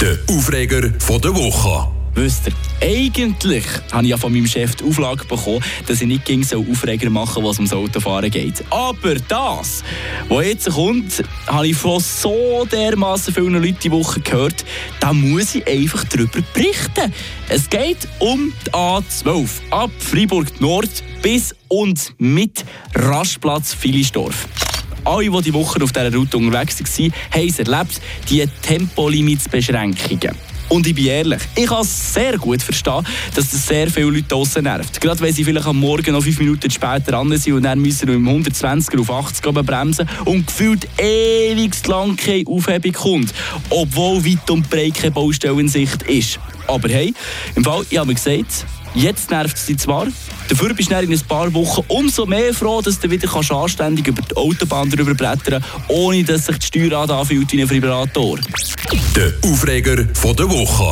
Der Aufreger von der Woche. Wisst ihr, eigentlich habe ich ja von meinem Chef die Auflage bekommen, dass ich nicht gegen so Aufreger machen was ums Autofahren geht. Aber das, was jetzt kommt, habe ich von so dermaßen vielen Leuten die Woche gehört, da muss ich einfach darüber berichten. Es geht um die A12 ab Freiburg Nord bis und mit Rastplatz Filisdorf alle, die die Woche auf dieser Route unterwegs waren, haben es erlebt, die Tempolimitsbeschränkungen. Und ich bin ehrlich, ich kann sehr gut verstehen, dass das sehr viele Leute draussen nervt. Gerade wenn sie vielleicht am Morgen noch fünf Minuten später dran sind und dann müssen wir im 120er auf 80 bremsen und gefühlt ewig lang keine Aufhebung kommt, obwohl weit und breit keine Baustelle in Sicht ist. Aber hey, im Fall, ich habe mir gesagt, Jetzt nervt es dich zwar, dafür bist du in ein paar Wochen umso mehr froh, dass du wieder kannst anständig über die Autobahn drüber ohne dass sich die Steuerrad anfühlt wie ein Vibrator. Der Aufreger von der Woche.